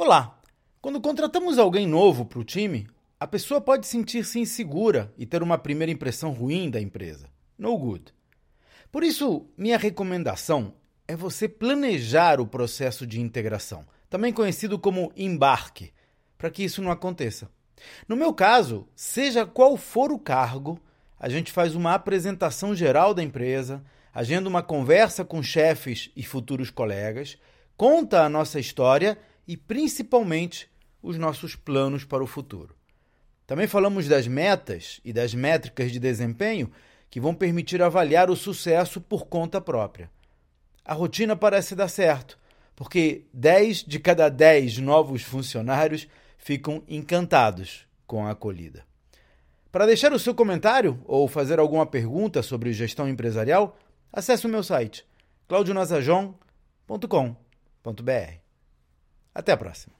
Olá! Quando contratamos alguém novo para o time, a pessoa pode sentir-se insegura e ter uma primeira impressão ruim da empresa. No good. Por isso, minha recomendação é você planejar o processo de integração, também conhecido como embarque, para que isso não aconteça. No meu caso, seja qual for o cargo, a gente faz uma apresentação geral da empresa, agenda uma conversa com chefes e futuros colegas, conta a nossa história e principalmente os nossos planos para o futuro. Também falamos das metas e das métricas de desempenho que vão permitir avaliar o sucesso por conta própria. A rotina parece dar certo, porque 10 de cada 10 novos funcionários ficam encantados com a acolhida. Para deixar o seu comentário ou fazer alguma pergunta sobre gestão empresarial, acesse o meu site claudionazajon.com.br. Até a próxima.